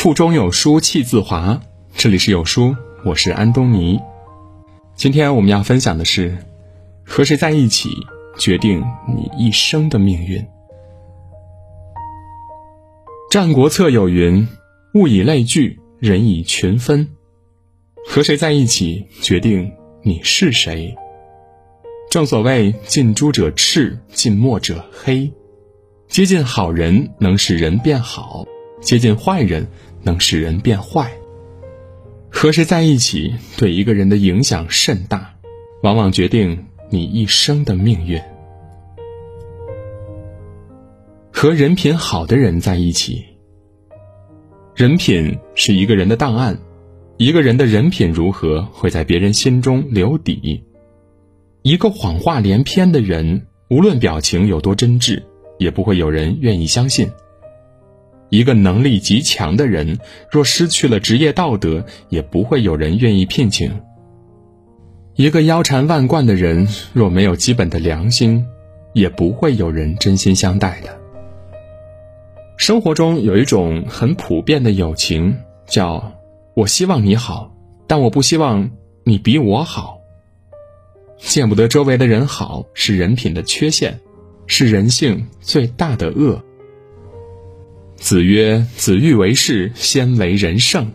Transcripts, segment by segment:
腹中有书气自华。这里是有书，我是安东尼。今天我们要分享的是：和谁在一起，决定你一生的命运。《战国策》有云：“物以类聚，人以群分。”和谁在一起，决定你是谁。正所谓“近朱者赤，近墨者黑”。接近好人能使人变好，接近坏人能使人变坏。和谁在一起，对一个人的影响甚大，往往决定你一生的命运。和人品好的人在一起，人品是一个人的档案，一个人的人品如何，会在别人心中留底。一个谎话连篇的人，无论表情有多真挚。也不会有人愿意相信。一个能力极强的人，若失去了职业道德，也不会有人愿意聘请。一个腰缠万贯的人，若没有基本的良心，也不会有人真心相待的。生活中有一种很普遍的友情，叫“我希望你好，但我不希望你比我好”。见不得周围的人好，是人品的缺陷。是人性最大的恶。子曰：“子欲为事，先为人圣。”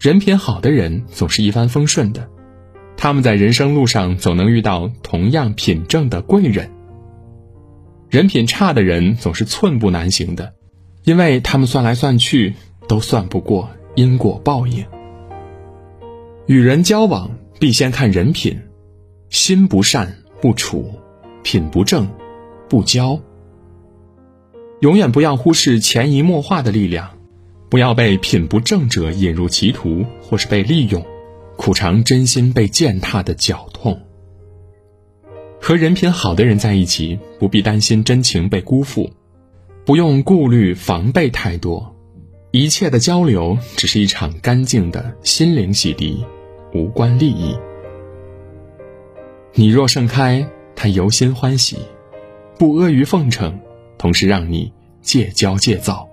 人品好的人总是一帆风顺的，他们在人生路上总能遇到同样品正的贵人。人品差的人总是寸步难行的，因为他们算来算去都算不过因果报应。与人交往必先看人品，心不善不处，品不正。不交，永远不要忽视潜移默化的力量，不要被品不正者引入歧途，或是被利用，苦尝真心被践踏的绞痛。和人品好的人在一起，不必担心真情被辜负，不用顾虑防备太多，一切的交流只是一场干净的心灵洗涤，无关利益。你若盛开，他由心欢喜。不阿谀奉承，同时让你戒骄戒躁。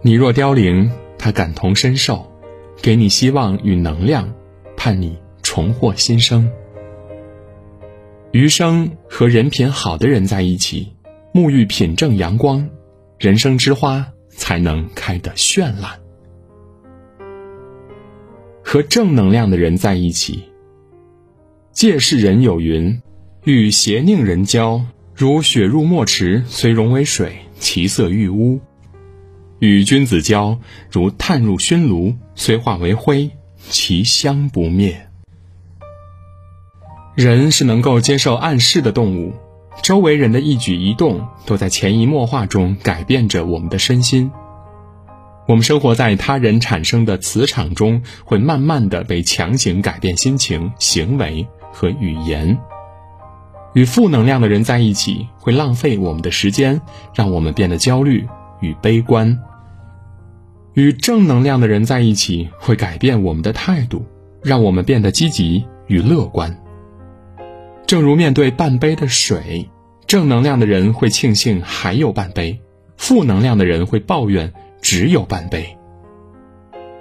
你若凋零，他感同身受，给你希望与能量，盼你重获新生。余生和人品好的人在一起，沐浴品正阳光，人生之花才能开得绚烂。和正能量的人在一起，借世人有云：与邪佞人交。如雪入墨池，虽融为水，其色愈污；与君子交，如炭入熏炉，虽化为灰，其香不灭。人是能够接受暗示的动物，周围人的一举一动都在潜移默化中改变着我们的身心。我们生活在他人产生的磁场中，会慢慢的被强行改变心情、行为和语言。与负能量的人在一起，会浪费我们的时间，让我们变得焦虑与悲观；与正能量的人在一起，会改变我们的态度，让我们变得积极与乐观。正如面对半杯的水，正能量的人会庆幸还有半杯，负能量的人会抱怨只有半杯。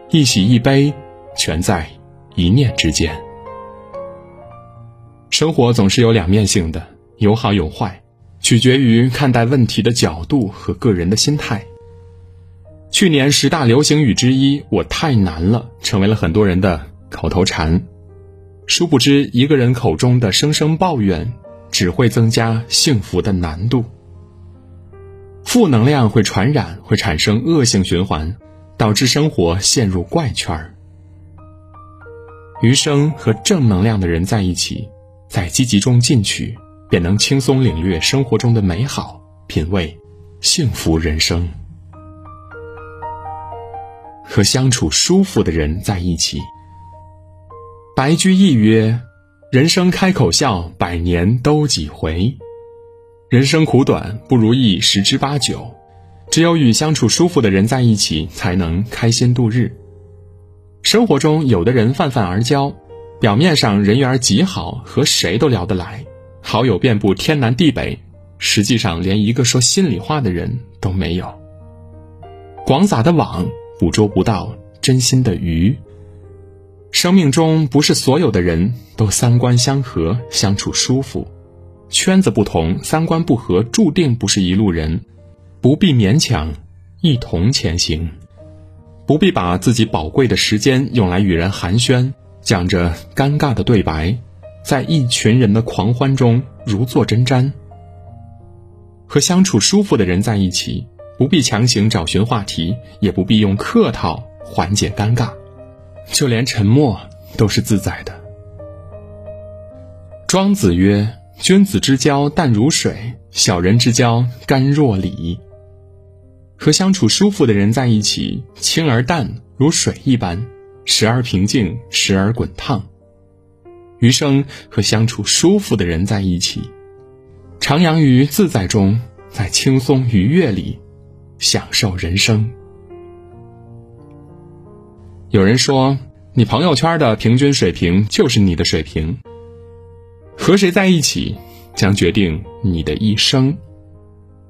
一喜一悲，全在一念之间。生活总是有两面性的，有好有坏，取决于看待问题的角度和个人的心态。去年十大流行语之一“我太难了”成为了很多人的口头禅。殊不知，一个人口中的声声抱怨，只会增加幸福的难度。负能量会传染，会产生恶性循环，导致生活陷入怪圈儿。余生和正能量的人在一起。在积极中进取，便能轻松领略生活中的美好，品味幸福人生。和相处舒服的人在一起。白居易曰：“人生开口笑，百年都几回。人生苦短，不如意十之八九。只有与相处舒服的人在一起，才能开心度日。生活中，有的人泛泛而交。”表面上人缘极好，和谁都聊得来，好友遍布天南地北，实际上连一个说心里话的人都没有。广撒的网捕捉不到真心的鱼。生命中不是所有的人都三观相合、相处舒服，圈子不同、三观不合，注定不是一路人，不必勉强，一同前行。不必把自己宝贵的时间用来与人寒暄，讲着尴尬的对白，在一群人的狂欢中如坐针毡。和相处舒服的人在一起，不必强行找寻话题，也不必用客套缓解尴尬，就连沉默都是自在的。庄子曰：“君子之交淡如水，小人之交甘若醴。”和相处舒服的人在一起，清而淡如水一般，时而平静，时而滚烫。余生和相处舒服的人在一起，徜徉于自在中，在轻松愉悦里，享受人生。有人说，你朋友圈的平均水平就是你的水平。和谁在一起，将决定你的一生。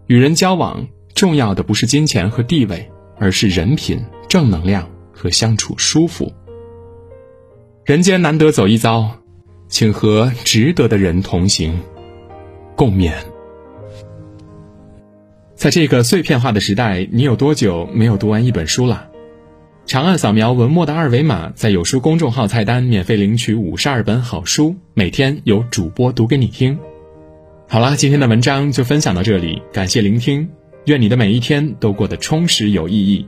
与人交往。重要的不是金钱和地位，而是人品、正能量和相处舒服。人间难得走一遭，请和值得的人同行，共勉。在这个碎片化的时代，你有多久没有读完一本书了？长按扫描文末的二维码，在有书公众号菜单免费领取五十二本好书，每天有主播读给你听。好啦，今天的文章就分享到这里，感谢聆听。愿你的每一天都过得充实有意义。